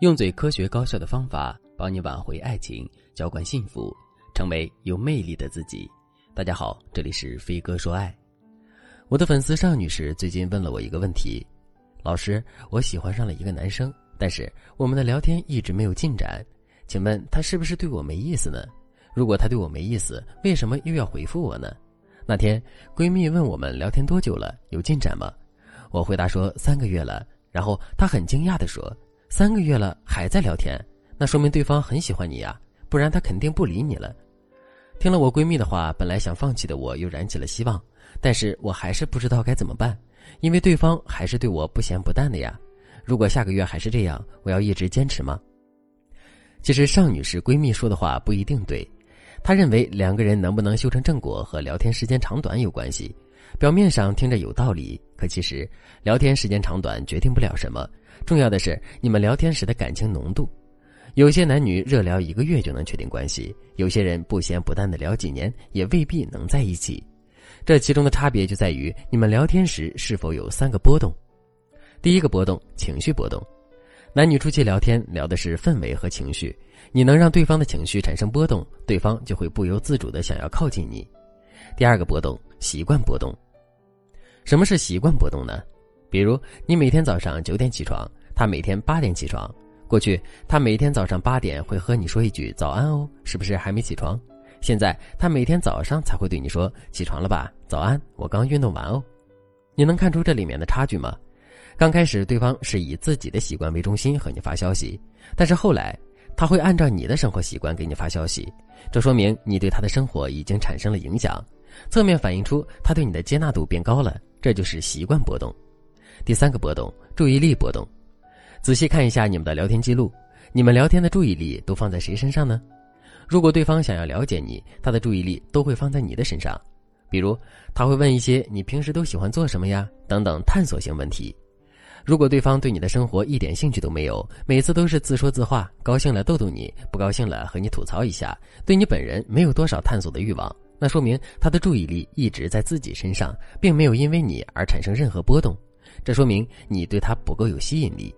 用最科学高效的方法帮你挽回爱情，浇灌幸福，成为有魅力的自己。大家好，这里是飞哥说爱。我的粉丝尚女士最近问了我一个问题：老师，我喜欢上了一个男生，但是我们的聊天一直没有进展，请问他是不是对我没意思呢？如果他对我没意思，为什么又要回复我呢？那天闺蜜问我们聊天多久了，有进展吗？我回答说三个月了，然后她很惊讶地说。三个月了还在聊天，那说明对方很喜欢你呀，不然他肯定不理你了。听了我闺蜜的话，本来想放弃的我又燃起了希望，但是我还是不知道该怎么办，因为对方还是对我不咸不淡的呀。如果下个月还是这样，我要一直坚持吗？其实尚女士闺蜜说的话不一定对，她认为两个人能不能修成正果和聊天时间长短有关系。表面上听着有道理，可其实聊天时间长短决定不了什么。重要的是你们聊天时的感情浓度。有些男女热聊一个月就能确定关系，有些人不咸不淡的聊几年也未必能在一起。这其中的差别就在于你们聊天时是否有三个波动。第一个波动，情绪波动。男女初期聊天聊的是氛围和情绪，你能让对方的情绪产生波动，对方就会不由自主的想要靠近你。第二个波动，习惯波动。什么是习惯波动呢？比如你每天早上九点起床，他每天八点起床。过去他每天早上八点会和你说一句早安哦，是不是还没起床？现在他每天早上才会对你说起床了吧，早安，我刚运动完哦。你能看出这里面的差距吗？刚开始对方是以自己的习惯为中心和你发消息，但是后来他会按照你的生活习惯给你发消息，这说明你对他的生活已经产生了影响，侧面反映出他对你的接纳度变高了。这就是习惯波动。第三个波动，注意力波动。仔细看一下你们的聊天记录，你们聊天的注意力都放在谁身上呢？如果对方想要了解你，他的注意力都会放在你的身上。比如，他会问一些你平时都喜欢做什么呀等等探索性问题。如果对方对你的生活一点兴趣都没有，每次都是自说自话，高兴了逗逗你，不高兴了和你吐槽一下，对你本人没有多少探索的欲望。那说明他的注意力一直在自己身上，并没有因为你而产生任何波动。这说明你对他不够有吸引力。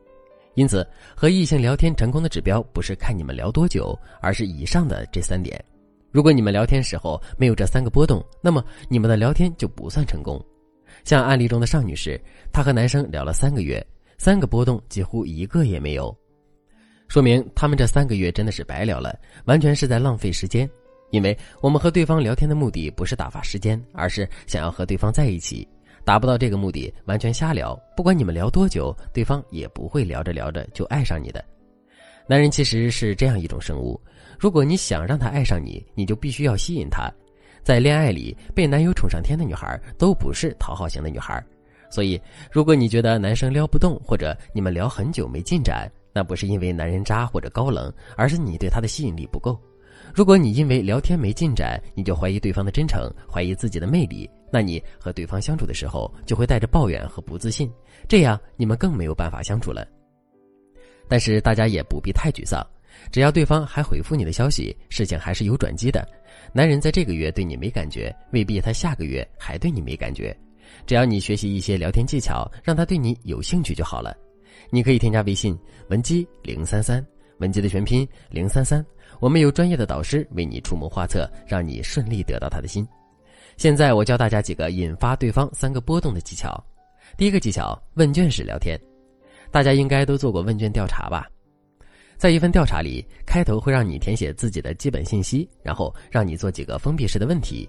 因此，和异性聊天成功的指标不是看你们聊多久，而是以上的这三点。如果你们聊天时候没有这三个波动，那么你们的聊天就不算成功。像案例中的尚女士，她和男生聊了三个月，三个波动几乎一个也没有，说明他们这三个月真的是白聊了，完全是在浪费时间。因为我们和对方聊天的目的不是打发时间，而是想要和对方在一起。达不到这个目的，完全瞎聊。不管你们聊多久，对方也不会聊着聊着就爱上你的。男人其实是这样一种生物：如果你想让他爱上你，你就必须要吸引他。在恋爱里，被男友宠上天的女孩都不是讨好型的女孩。所以，如果你觉得男生撩不动，或者你们聊很久没进展，那不是因为男人渣或者高冷，而是你对他的吸引力不够。如果你因为聊天没进展，你就怀疑对方的真诚，怀疑自己的魅力，那你和对方相处的时候就会带着抱怨和不自信，这样你们更没有办法相处了。但是大家也不必太沮丧，只要对方还回复你的消息，事情还是有转机的。男人在这个月对你没感觉，未必他下个月还对你没感觉。只要你学习一些聊天技巧，让他对你有兴趣就好了。你可以添加微信文姬零三三。文姬的全拼零三三，我们有专业的导师为你出谋划策，让你顺利得到他的心。现在我教大家几个引发对方三个波动的技巧。第一个技巧，问卷式聊天。大家应该都做过问卷调查吧？在一份调查里，开头会让你填写自己的基本信息，然后让你做几个封闭式的问题。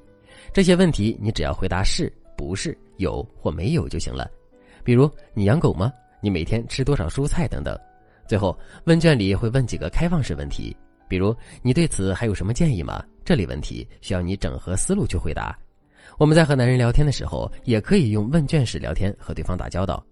这些问题你只要回答是、不是、有或没有就行了。比如，你养狗吗？你每天吃多少蔬菜等等。最后，问卷里会问几个开放式问题，比如你对此还有什么建议吗？这类问题需要你整合思路去回答。我们在和男人聊天的时候，也可以用问卷式聊天和对方打交道。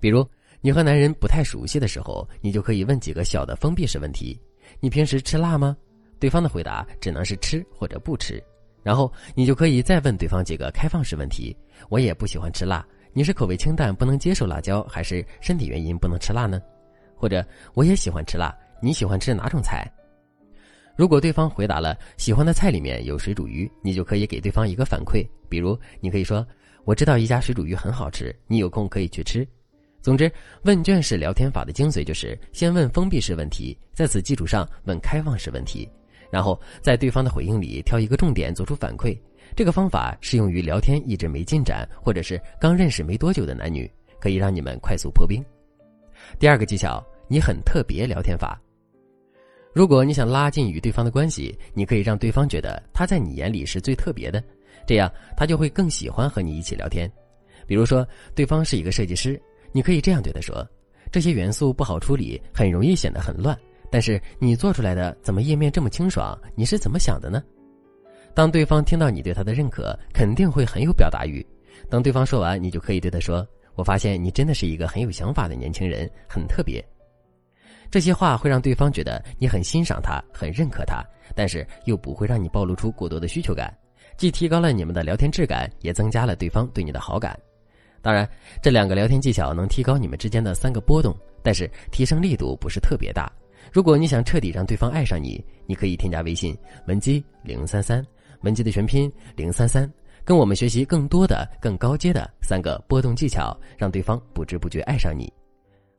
比如你和男人不太熟悉的时候，你就可以问几个小的封闭式问题：你平时吃辣吗？对方的回答只能是吃或者不吃。然后你就可以再问对方几个开放式问题：我也不喜欢吃辣，你是口味清淡不能接受辣椒，还是身体原因不能吃辣呢？或者我也喜欢吃辣，你喜欢吃哪种菜？如果对方回答了喜欢的菜里面有水煮鱼，你就可以给对方一个反馈，比如你可以说：“我知道一家水煮鱼很好吃，你有空可以去吃。”总之，问卷式聊天法的精髓就是先问封闭式问题，在此基础上问开放式问题，然后在对方的回应里挑一个重点做出反馈。这个方法适用于聊天一直没进展，或者是刚认识没多久的男女，可以让你们快速破冰。第二个技巧，你很特别聊天法。如果你想拉近与对方的关系，你可以让对方觉得他在你眼里是最特别的，这样他就会更喜欢和你一起聊天。比如说，对方是一个设计师。你可以这样对他说：“这些元素不好处理，很容易显得很乱。但是你做出来的怎么页面这么清爽？你是怎么想的呢？”当对方听到你对他的认可，肯定会很有表达欲。等对方说完，你就可以对他说：“我发现你真的是一个很有想法的年轻人，很特别。”这些话会让对方觉得你很欣赏他，很认可他，但是又不会让你暴露出过多的需求感，既提高了你们的聊天质感，也增加了对方对你的好感。当然，这两个聊天技巧能提高你们之间的三个波动，但是提升力度不是特别大。如果你想彻底让对方爱上你，你可以添加微信文姬零三三，文姬的全拼零三三，跟我们学习更多的、更高阶的三个波动技巧，让对方不知不觉爱上你。